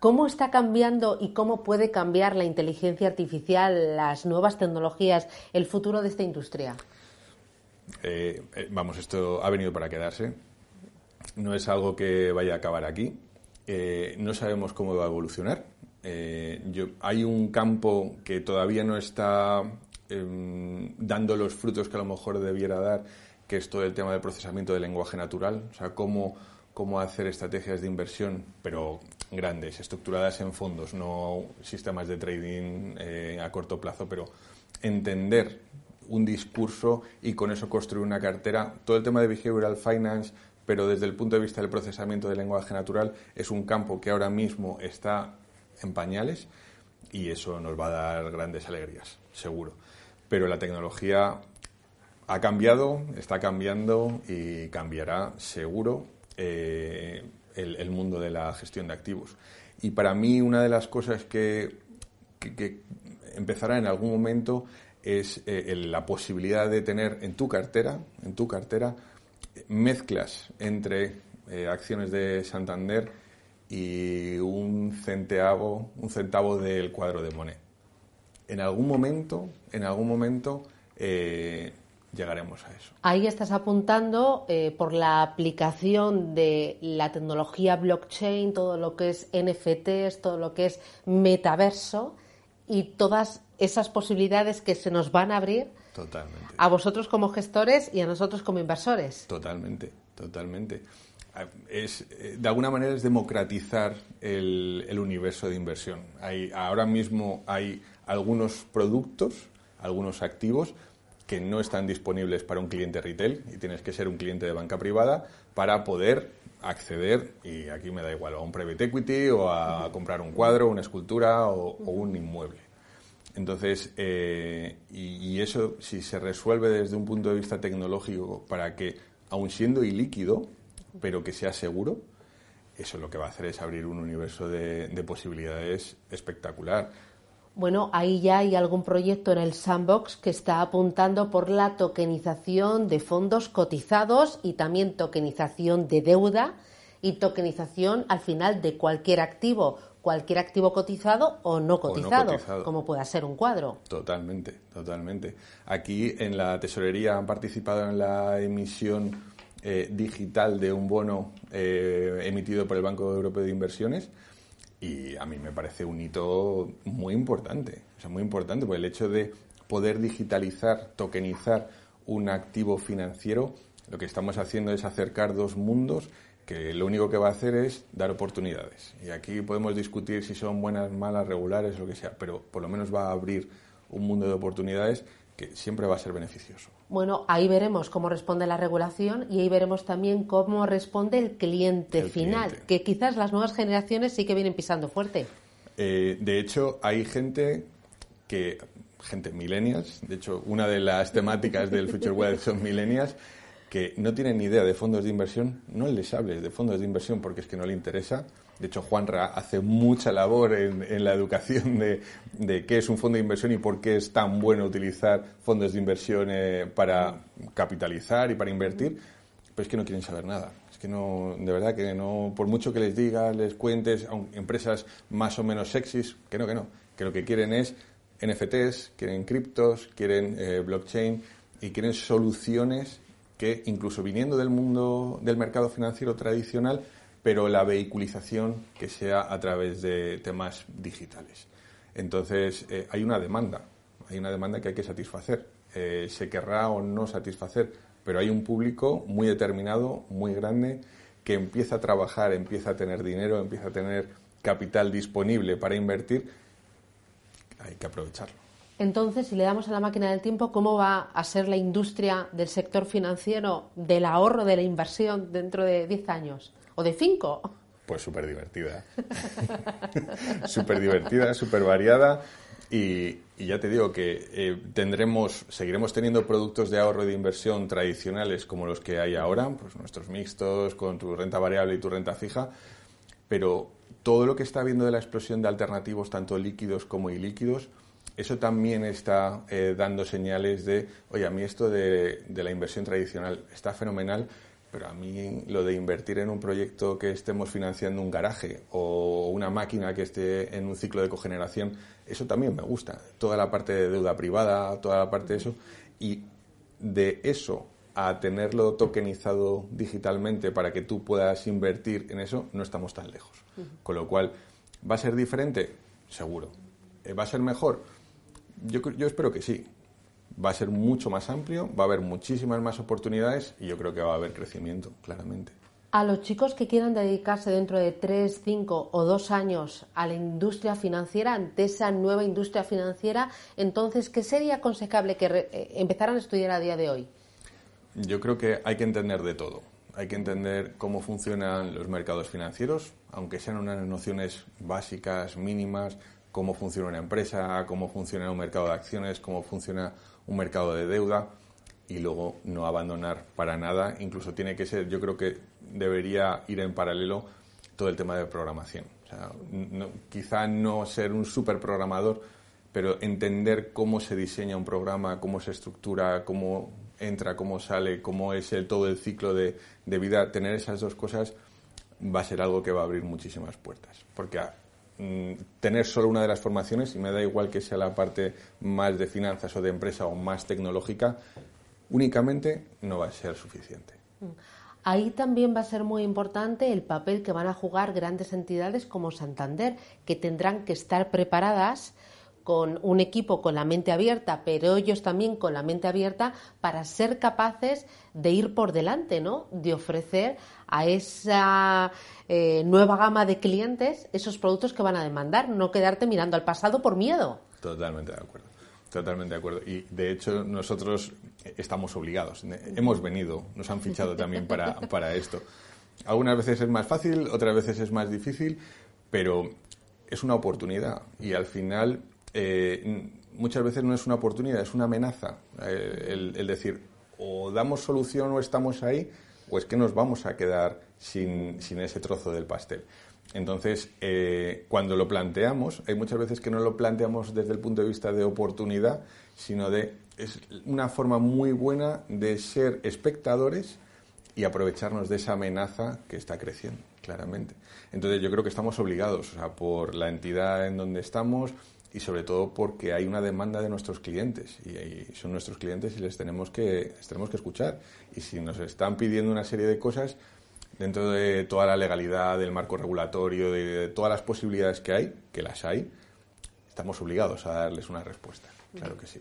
[SPEAKER 2] ¿Cómo está cambiando y cómo puede cambiar la inteligencia artificial, las nuevas tecnologías, el futuro de esta industria?
[SPEAKER 1] Eh, vamos, esto ha venido para quedarse no es algo que vaya a acabar aquí. Eh, no sabemos cómo va a evolucionar. Eh, hay un campo que todavía no está em, dando los frutos que a lo mejor debiera dar, que es todo el tema del procesamiento del lenguaje natural, o sea, cómo, cómo hacer estrategias de inversión, pero grandes, estructuradas en fondos, no sistemas de trading eh, a corto plazo, pero entender un discurso y con eso construir una cartera. Todo el tema de behavioral finance, pero desde el punto de vista del procesamiento del lenguaje natural es un campo que ahora mismo está en pañales y eso nos va a dar grandes alegrías, seguro. Pero la tecnología ha cambiado, está cambiando y cambiará seguro eh, el, mundo de la gestión de activos. Y para mí una de las cosas que, empezará en algún momento es eh, la posibilidad de tener en tu cartera, en tu cartera, mezclas entre eh, acciones de Santander y un centavo, un centavo del cuadro de Monet. En algún momento, en algún momento eh, llegaremos a eso.
[SPEAKER 2] Ahí estás apuntando eh, por la aplicación de la tecnología blockchain, todo lo que es NFTs, todo lo que es metaverso y todas esas posibilidades que se nos van a abrir
[SPEAKER 1] Totalmente.
[SPEAKER 2] A vosotros como gestores y a nosotros como inversores.
[SPEAKER 1] Totalmente, totalmente. Es, eh, de alguna manera es democratizar el, universo de inversión. Hay, ahora mismo hay algunos productos, algunos activos que no están disponibles para un cliente retail y tienes que ser un cliente de banca privada para poder acceder, y aquí me da igual, a un private equity o a comprar un cuadro, una escultura o un inmueble. Entonces, eh, y, eso, si se resuelve desde un punto de vista tecnológico para que, aun siendo ilíquido, pero que sea seguro, eso lo que va a hacer es abrir un universo de, posibilidades espectacular.
[SPEAKER 2] Bueno, ahí ya hay algún proyecto en el sandbox que está apuntando por la tokenización de fondos cotizados y también tokenización de deuda y tokenización al final de cualquier activo, cualquier activo cotizado o no cotizado, como pueda ser un cuadro.
[SPEAKER 1] Totalmente, totalmente. Aquí en la tesorería han participado en la emisión eh, digital de un bono eh, emitido por el Banco Europeo de Inversiones y a mí me parece un hito muy importante, o sea, muy importante, por el hecho de poder digitalizar, tokenizar un activo financiero, lo que estamos haciendo es acercar dos mundos que lo único que va a hacer es dar oportunidades. Y aquí podemos discutir si son buenas, malas, regulares, lo que sea, pero por lo menos va a abrir un mundo de oportunidades que siempre va a ser beneficioso.
[SPEAKER 2] Bueno, ahí veremos cómo responde la regulación y ahí veremos también cómo responde el cliente final, que quizás las nuevas generaciones sí que vienen pisando fuerte.
[SPEAKER 1] Eh, de hecho, hay gente que, gente millennials, de hecho, una de las temáticas del Future Wealth son millennials, que no tienen ni idea de fondos de inversión, no les hables de fondos de inversión porque es que no le interesa. De hecho, Juanra hace mucha labor en, la educación de, qué es un fondo de inversión y por qué es tan bueno utilizar fondos de inversión eh, para capitalizar y para invertir. pero es que no quieren saber nada. Es que no, de verdad que no, por mucho que les digas, les cuentes, a empresas más o menos sexys, que no, que no, que lo que quieren es NFTs, quieren criptos, quieren eh, blockchain y quieren soluciones que incluso viniendo del mundo del mercado financiero tradicional, pero la vehiculización que sea a través de temas digitales. Entonces, eh, hay una demanda, hay una demanda que hay que satisfacer. Eh, se querrá o no satisfacer, pero hay un público muy determinado, muy grande, que empieza a trabajar, empieza a tener dinero, empieza a tener capital disponible para invertir. Hay que aprovecharlo.
[SPEAKER 2] Entonces, si le damos a la máquina del tiempo, ¿cómo va a ser la industria del sector financiero, del ahorro, de la inversión dentro de 10 años? ¿O de 5?
[SPEAKER 1] Pues súper divertida. súper divertida, súper variada. Y, ya te digo que eh, tendremos, seguiremos teniendo productos de ahorro y de inversión tradicionales como los que hay ahora, pues nuestros mixtos con tu renta variable y tu renta fija, pero todo lo que está viendo de la explosión de alternativos, tanto líquidos como ilíquidos, eso también está eh, dando señales de, oye, a mí esto de la inversión tradicional está fenomenal, pero a mí lo de invertir en un proyecto que estemos financiando un garaje o una máquina que esté en un ciclo de cogeneración, eso también me gusta. Toda la parte de deuda privada, toda la parte de eso. Y de eso a tenerlo tokenizado digitalmente para que tú puedas invertir en eso, no estamos tan lejos. Con lo cual, ¿va a ser diferente? Seguro. Eh, ¿Va a ser mejor? Yo, yo espero que sí va a ser mucho más amplio, va a haber muchísimas más oportunidades y yo creo que va a haber crecimiento, claramente.
[SPEAKER 2] A los chicos que quieran dedicarse dentro de tres, cinco o dos años a la industria financiera, ante esa nueva industria financiera, entonces, ¿qué sería aconsejable que eh, empezaran a estudiar a día de hoy?
[SPEAKER 1] Yo creo que hay que entender de todo. Hay que entender cómo funcionan los mercados financieros, aunque sean unas nociones básicas, mínimas, cómo funciona una empresa, cómo funciona un mercado de acciones, cómo funciona un mercado de deuda y luego no abandonar para nada. Incluso tiene que ser, yo creo que debería ir en paralelo todo el tema de programación. O sea, quizá no ser un super programador, pero entender cómo se diseña un programa, cómo se estructura, cómo entra, cómo sale, cómo es el, todo el ciclo de, de vida, tener esas dos cosas va a ser algo que va a abrir muchísimas puertas. Porque tener solo una de las formaciones, y me da igual que sea la parte más de finanzas o de empresa o más tecnológica, únicamente no va a ser suficiente. Mm.
[SPEAKER 2] Ahí también va a ser muy importante el papel que van a jugar grandes entidades como Santander, que tendrán que estar preparadas con un equipo con la mente abierta, pero ellos también con la mente abierta para ser capaces de ir por delante, ¿no? De ofrecer a esa eh, nueva gama de clientes esos productos que van a demandar, no quedarte mirando al pasado por miedo.
[SPEAKER 1] Totalmente de acuerdo. Totalmente de acuerdo. Y de hecho nosotros estamos obligados. Hemos venido, nos han fichado también para, para esto. Algunas veces es más fácil, otras veces es más difícil, pero es una oportunidad y al final eh, muchas veces no es una oportunidad, es una amenaza. Eh, el, decir, o damos solución o estamos ahí, o es que nos vamos a quedar sin, ese trozo del pastel. Entonces, eh, cuando lo planteamos, hay muchas veces que no lo planteamos desde el punto de vista de oportunidad, sino de es una forma muy buena de ser espectadores y aprovecharnos de esa amenaza que está creciendo, claramente. Entonces, yo creo que estamos obligados, o sea, por la entidad en donde estamos, y sobre todo porque hay una demanda de nuestros clientes y, son nuestros clientes y les tenemos que tenemos que escuchar. Y si nos están pidiendo una serie de cosas dentro de toda la legalidad del marco regulatorio de, todas las posibilidades que hay que las hay estamos obligados a darles una respuesta. Claro que sí.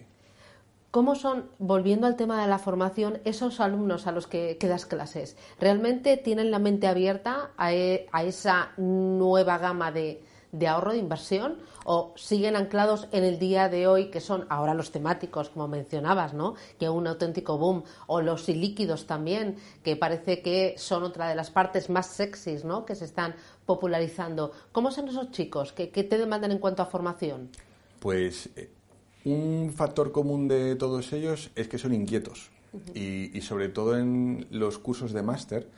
[SPEAKER 2] ¿Cómo son, volviendo al tema de la formación, esos alumnos a los que, das clases? ¿Realmente tienen la mente abierta a e, esa nueva gama de, de ahorro de inversión o siguen anclados en el día de hoy que son ahora los temáticos como mencionabas no que un auténtico boom o los ilíquidos también que parece que son otra de las partes más sexys no que se están popularizando. Cómo son esos chicos qué, te demandan en cuanto a formación
[SPEAKER 1] pues eh, un factor común de todos ellos es que son inquietos. Y, y sobre todo en los cursos de máster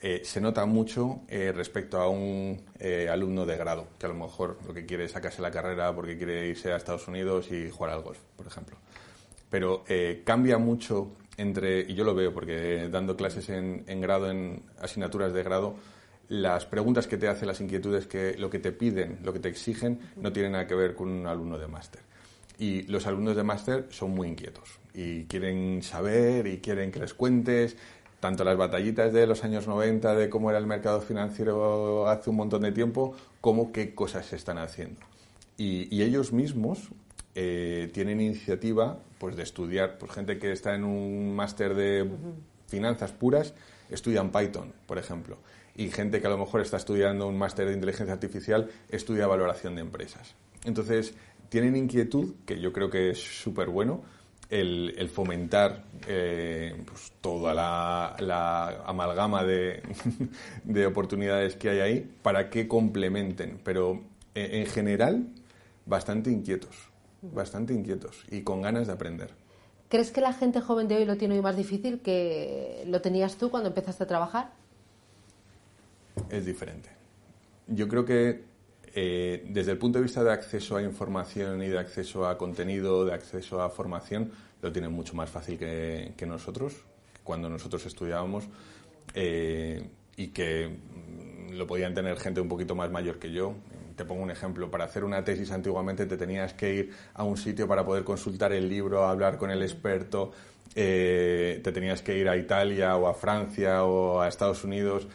[SPEAKER 1] eh, se nota mucho eh, respecto a un eh, alumno de grado, que a lo mejor lo que quiere es sacarse la carrera porque quiere irse a Estados Unidos y jugar al golf, por ejemplo. Pero cambia mucho entre, y yo lo veo porque dando clases en, grado, en asignaturas de grado, las preguntas que te hacen, las inquietudes que lo que te piden, lo que te exigen, no tienen nada que ver con un alumno de máster. Y los alumnos de máster son muy inquietos y quieren saber y quieren que les cuentes tanto las batallitas de los años 90 de cómo era el mercado financiero hace un montón de tiempo, como qué cosas se están haciendo. Y, ellos mismos eh, tienen iniciativa pues, de estudiar, pues gente que está en un máster de finanzas puras, estudian Python, por ejemplo. Y gente que a lo mejor está estudiando un máster de inteligencia artificial, estudia valoración de empresas. Entonces, tienen inquietud, que yo creo que es súper bueno, el, fomentar eh, pues, toda la, amalgama de, de, oportunidades que hay ahí para que complementen, pero eh, en, general bastante inquietos, bastante inquietos y con ganas de aprender.
[SPEAKER 2] ¿Crees que la gente joven de hoy lo tiene hoy más difícil que lo tenías tú cuando empezaste a trabajar?
[SPEAKER 1] Es diferente. Yo creo que eh, desde el punto de vista de acceso a información y de acceso a contenido, de acceso a formación, lo tienen mucho más fácil que, nosotros, cuando nosotros estudiábamos, eh, y que mm, lo podían tener gente un poquito más mayor que yo. Te pongo un ejemplo, para hacer una tesis antiguamente te tenías que ir a un sitio para poder consultar el libro, hablar con el experto, eh, te tenías que ir a Italia o a Francia o a Estados Unidos.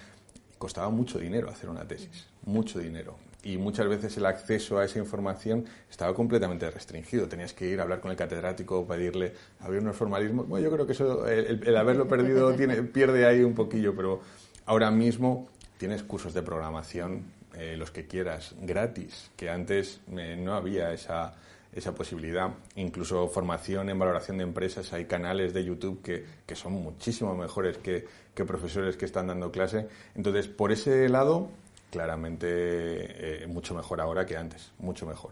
[SPEAKER 1] Costaba mucho dinero hacer una tesis, mucho dinero y muchas veces el acceso a esa información estaba completamente restringido. Tenías que ir a hablar con el catedrático, pedirle, había unos formalismos. Bueno, yo creo que eso, el, haberlo perdido tiene, pierde ahí un poquillo, pero ahora mismo tienes cursos de programación, eh, los que quieras, gratis, que antes eh, no había esa, esa posibilidad. Incluso formación en valoración de empresas, hay canales de YouTube que, que son muchísimo mejores que, que profesores que están dando clase. Entonces, por ese lado, claramente eh, mucho mejor ahora que antes, mucho mejor.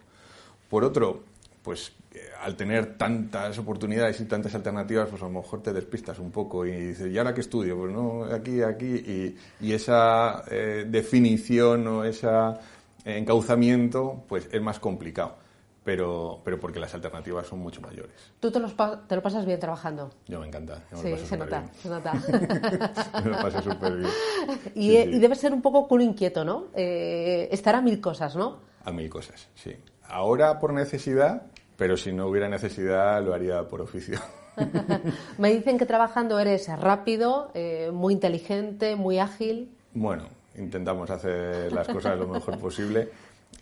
[SPEAKER 1] Por otro, pues eh, al tener tantas oportunidades y tantas alternativas, pues a lo mejor te despistas un poco y dices, ¿y ahora qué estudio? Pues no, aquí, aquí, y, esa eh, definición o ese encauzamiento, pues es más complicado pero, pero porque las alternativas son mucho mayores.
[SPEAKER 2] ¿Tú te, te lo pasas bien trabajando?
[SPEAKER 1] Yo me encanta.
[SPEAKER 2] sí, se nota, se nota.
[SPEAKER 1] me lo paso súper bien.
[SPEAKER 2] Y, y, debe ser un poco culo inquieto, ¿no? Eh, estar a mil cosas, ¿no?
[SPEAKER 1] A mil cosas, sí. Ahora por necesidad, pero si no hubiera necesidad lo haría por oficio.
[SPEAKER 2] me dicen que trabajando eres rápido, eh, muy inteligente, muy ágil.
[SPEAKER 1] Bueno, intentamos hacer las cosas lo mejor posible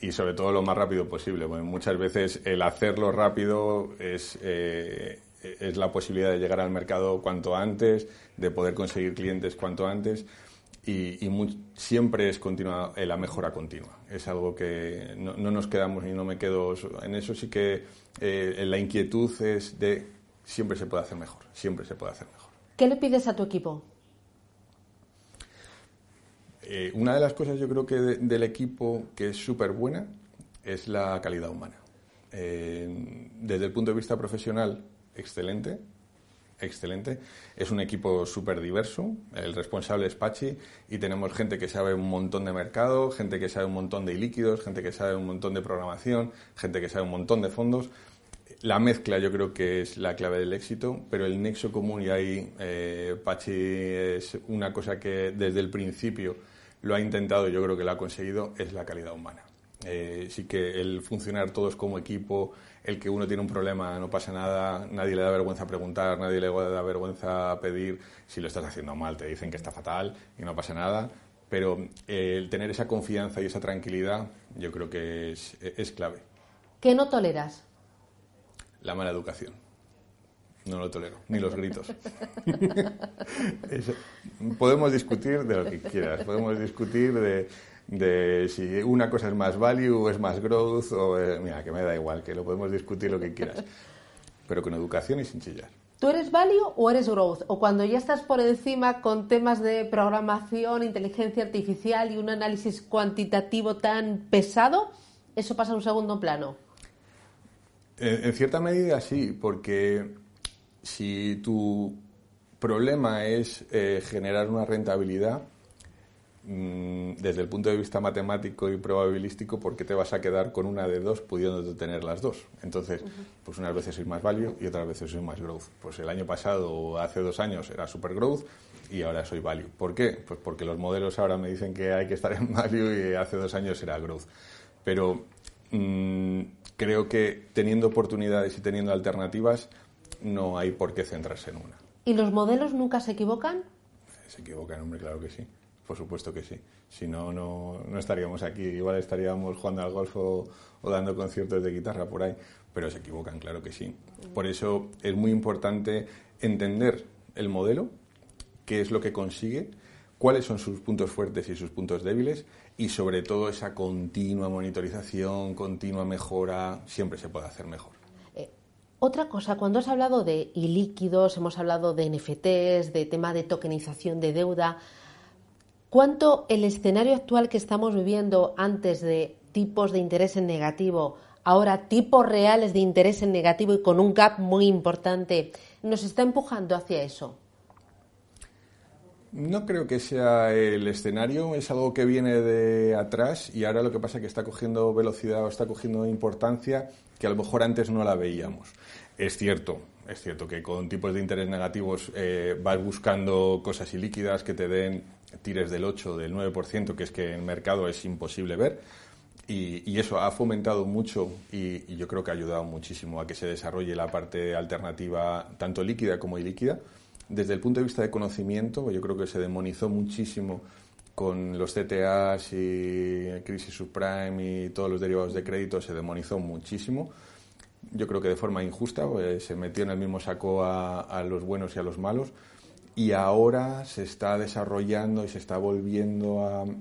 [SPEAKER 1] y sobre todo lo más rápido posible. muchas veces el hacerlo rápido es, eh, es la posibilidad de llegar al mercado cuanto antes, de poder conseguir clientes cuanto antes y, siempre es continua, eh, la mejora continua. Es algo que no, nos quedamos y no me quedo en eso. Sí que eh, la inquietud es de siempre se puede hacer mejor, siempre se puede hacer mejor.
[SPEAKER 2] ¿Qué le pides a tu equipo?
[SPEAKER 1] Eh, una de las cosas yo creo que del equipo que es súper buena es la calidad humana. Eh, desde el punto de vista profesional, excelente, excelente. Es un equipo súper diverso. El responsable es Pachi y tenemos gente que sabe un montón de mercado, gente que sabe un montón de líquidos, gente que sabe un montón de programación, gente que sabe un montón de fondos. La mezcla yo creo que es la clave del éxito, pero el nexo común y ahí eh, Pachi es una cosa que desde el principio lo ha intentado, yo creo que lo ha conseguido, es la calidad humana. Eh, sí que el funcionar todos como equipo, el que uno tiene un problema, no pasa nada, nadie le da vergüenza preguntar, nadie le da vergüenza pedir, si lo estás haciendo mal te dicen que está fatal y no pasa nada, pero eh, el tener esa confianza y esa tranquilidad yo creo que es, es clave.
[SPEAKER 2] ¿Qué no toleras?
[SPEAKER 1] La mala educación. No lo tolero, ni los gritos. podemos discutir de lo que quieras, podemos discutir de, si una cosa es más value o es más growth, o eh, mira, que me da igual, que lo podemos discutir lo que quieras, pero con educación y sin chillar.
[SPEAKER 2] ¿Tú eres value o eres growth? O cuando ya estás por encima con temas de programación, inteligencia artificial y un análisis cuantitativo tan pesado, eso pasa a un segundo plano.
[SPEAKER 1] en cierta medida sí, porque si tu problema es eh, generar una rentabilidad, mm, desde el punto de vista matemático y probabilístico, ¿por qué te vas a quedar con una de dos pudiendo tener las dos? Entonces, pues unas veces soy más value y otras veces soy más growth. Pues el año pasado o hace dos años era super growth y ahora soy value. ¿Por qué? Pues porque los modelos ahora me dicen que hay que estar en value y hace dos años era growth. Pero mm, creo que teniendo oportunidades y teniendo alternativas, no hay por qué centrarse en una.
[SPEAKER 2] ¿Y los modelos nunca se equivocan?
[SPEAKER 1] Se equivocan, hombre, claro que sí. Por supuesto que sí. Si no, no, estaríamos aquí. Igual estaríamos jugando al golf o, dando conciertos de guitarra por ahí. Pero se equivocan, claro que sí. Por eso es muy importante entender el modelo, qué es lo que consigue, cuáles son sus puntos fuertes y sus puntos débiles y sobre todo esa continua monitorización, continua mejora, siempre se puede hacer mejor.
[SPEAKER 2] Otra cosa, cuando has hablado de ilíquidos, hemos hablado de NFTs, de tema de tokenización de deuda, ¿cuánto el escenario actual que estamos viviendo antes de tipos de interés en negativo, ahora tipos reales de interés en negativo y con un gap muy importante, nos está empujando hacia eso?
[SPEAKER 1] No creo que sea el escenario, es algo que viene de atrás y ahora lo que pasa es que está cogiendo velocidad o está cogiendo importancia que a lo mejor antes no la veíamos. Es cierto, es cierto que con tipos de interés negativos eh, vas buscando cosas ilíquidas que te den tires del 8, del 9%, que es que en el mercado es imposible ver. Y, eso ha fomentado mucho y, y, yo creo que ha ayudado muchísimo a que se desarrolle la parte alternativa, tanto líquida como ilíquida desde el punto de vista de conocimiento, yo creo que se demonizó muchísimo con los CTAs y crisis subprime y todos los derivados de crédito, se demonizó muchísimo. Yo creo que de forma injusta, pues, se metió en el mismo saco a, los buenos y a los malos. Y ahora se está desarrollando y se está volviendo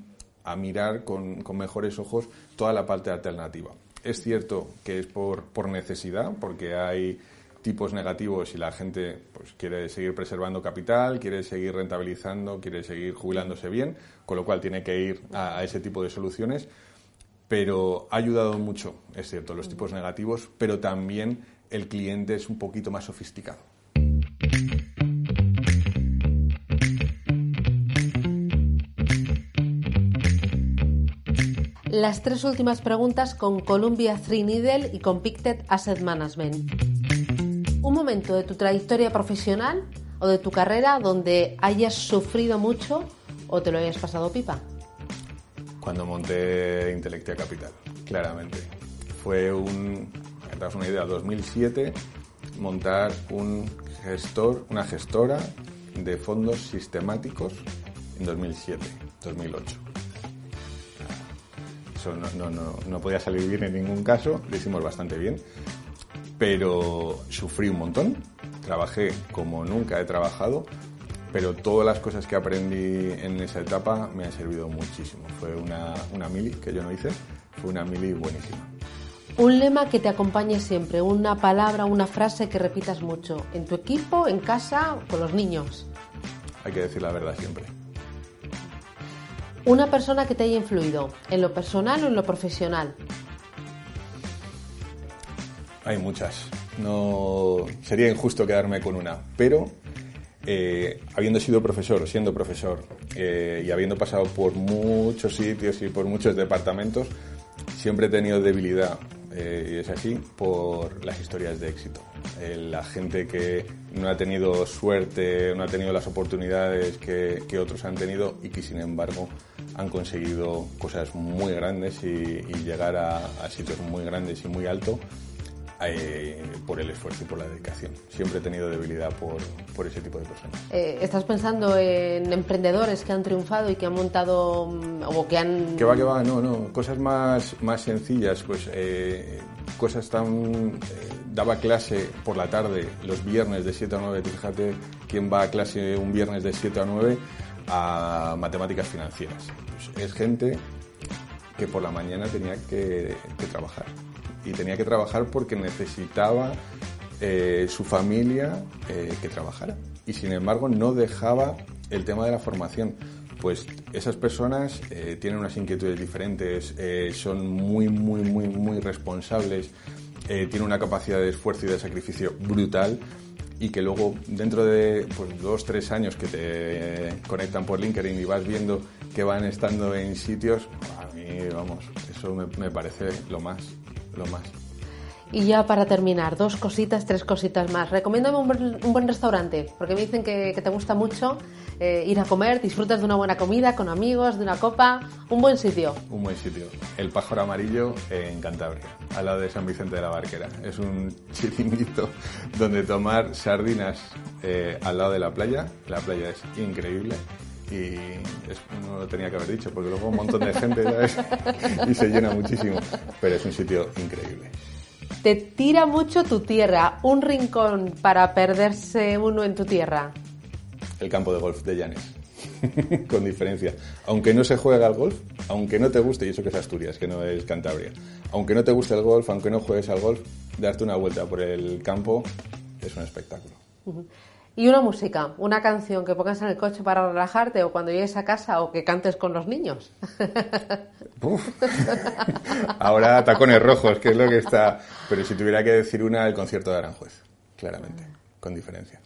[SPEAKER 1] a, mirar con, con, mejores ojos toda la parte alternativa. Es cierto que es por, por necesidad, porque hay tipos negativos y la gente pues, quiere seguir preservando capital, quiere seguir rentabilizando, quiere seguir jubilándose bien, con lo cual tiene que ir a, ese tipo de soluciones. Pero ha ayudado mucho, es cierto, los tipos negativos, pero también el cliente es un poquito más sofisticado.
[SPEAKER 2] Las tres últimas preguntas con Columbia Three Needle y con Pictet Asset Management un momento de tu trayectoria profesional o de tu carrera donde hayas sufrido mucho o te lo hayas pasado pipa?
[SPEAKER 1] Cuando monté Intelectia Capital, claramente. Fue un, das una idea, 2007, montar un gestor, una gestora de fondos sistemáticos en 2007, 2008. Eso no, no, no, no podía salir bien en ningún caso, lo hicimos bastante bien pero sufrí un montón, trabajé como nunca he trabajado, pero todas las cosas que aprendí en esa etapa me han servido muchísimo. Fue una, una mili que yo no hice, fue una mili buenísima.
[SPEAKER 2] Un lema que te acompañe siempre, una palabra, una frase que repitas mucho, en tu equipo, en casa, con los niños.
[SPEAKER 1] Hay que decir la verdad siempre.
[SPEAKER 2] Una persona que te haya influido, en lo personal o en lo profesional.
[SPEAKER 1] Hay muchas. No sería injusto quedarme con una, pero eh, habiendo sido profesor, siendo profesor eh, y habiendo pasado por muchos sitios y por muchos departamentos, siempre he tenido debilidad, eh, y es así, por las historias de éxito. la gente que no ha tenido suerte, no ha tenido las oportunidades que, otros han tenido y que sin embargo han conseguido cosas muy grandes y, llegar a, a sitios muy grandes y muy altos eh, por el esfuerzo y por la dedicación. Siempre he tenido debilidad por, ese tipo de personas.
[SPEAKER 2] Eh, ¿Estás pensando en emprendedores que han triunfado y que han montado mm, o que han...?
[SPEAKER 1] Que va, que va, no, no. Cosas más, más sencillas, pues eh, cosas tan... daba clase por la tarde los viernes de 7 a 9, fíjate quién va a clase un viernes de 7 a 9 a matemáticas financieras. Pues es gente que por la mañana tenía que trabajar y tenía que trabajar porque necesitaba eh, su familia eh, que trabajara. Y sin embargo no dejaba el tema de la formación. Pues esas personas eh, tienen unas inquietudes diferentes, son muy, muy, muy, muy responsables, tienen una capacidad de esfuerzo y de sacrificio brutal y que luego dentro de pues, dos, tres años que te conectan por LinkedIn y vas viendo que van estando en sitios, a mí, vamos, eso me, me parece lo más, lo más.
[SPEAKER 2] Y ya para terminar, dos cositas, tres cositas más. Recomiéndame un, buen, restaurante, porque me dicen que, te gusta mucho eh, ir a comer, disfrutas de una buena comida con amigos, de una copa, un buen sitio.
[SPEAKER 1] Un buen sitio. El Pájaro Amarillo en Cantabria, al lado de San Vicente de la Barquera. Es un chiringuito donde tomar sardinas eh, al lado de la playa. La playa es increíble y no lo tenía que haber dicho porque luego un montón de gente y se llena muchísimo, pero es un sitio increíble.
[SPEAKER 2] Te tira mucho tu tierra, un rincón para perderse uno en tu tierra.
[SPEAKER 1] El campo de golf de Llanes, con diferencia. Aunque no se juega al golf, aunque no te guste, y eso que es Asturias, que no es Cantabria, aunque no te guste el golf, aunque no juegues al golf, darte una vuelta por el campo es un espectáculo.
[SPEAKER 2] Y una música, una canción que pongas en el coche para relajarte o cuando llegues a casa o que cantes con los niños.
[SPEAKER 1] Ahora tacones rojos, que es lo que está. Pero si tuviera que decir una, el concierto de Aranjuez, claramente, con diferencia.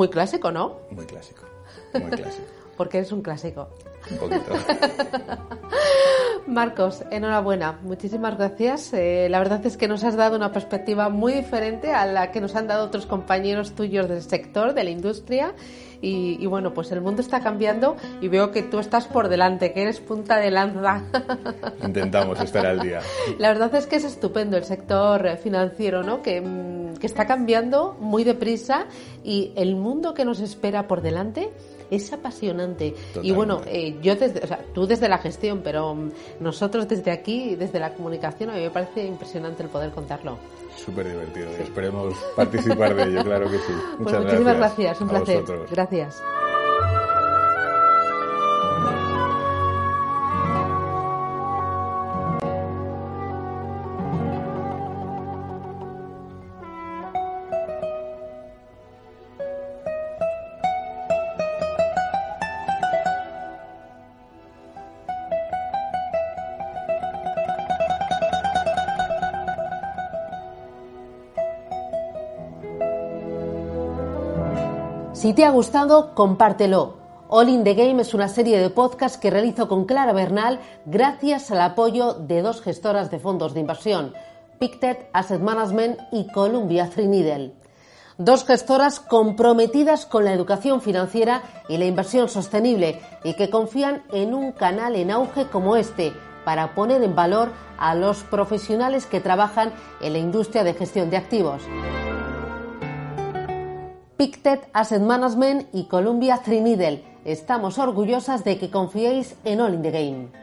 [SPEAKER 2] Muy clásico, ¿no?
[SPEAKER 1] Muy clásico, muy clásico.
[SPEAKER 2] Porque eres un clásico.
[SPEAKER 1] Un poquito.
[SPEAKER 2] Marcos, enhorabuena. Muchísimas gracias. Eh, la verdad es que nos has dado una perspectiva muy diferente a la que nos han dado otros compañeros tuyos del sector, de la industria. Y, bueno, pues el mundo está cambiando y veo que tú estás por delante, que eres punta de lanza.
[SPEAKER 1] Intentamos estar al día.
[SPEAKER 2] La verdad es que es estupendo el sector financiero, ¿no? Que, mm, que está cambiando muy deprisa y el mundo que nos espera por delante es apasionante. Y bueno, eh, yo desde, o sea, tú desde la gestión, pero nosotros desde aquí, desde la comunicación, a mí me parece impresionante el poder contarlo.
[SPEAKER 1] Súper divertido y esperemos participar de ello, claro que sí.
[SPEAKER 2] Pues Muchas muchísimas gracias, un placer. Gracias. Si te ha gustado, compártelo. All in the Game es una serie de podcasts que realizo con Clara Bernal gracias al apoyo de dos gestoras de fondos de inversión, Pictet Asset Management y Columbia Threadneedle. Dos gestoras comprometidas con la educación financiera y la inversión sostenible y que confían en un canal en auge como este para poner en valor a los profesionales que trabajan en la industria de gestión de activos. Pictet Asset Management y Columbia Threadneedle. Estamos orgullosas de que confiéis en All in the Game.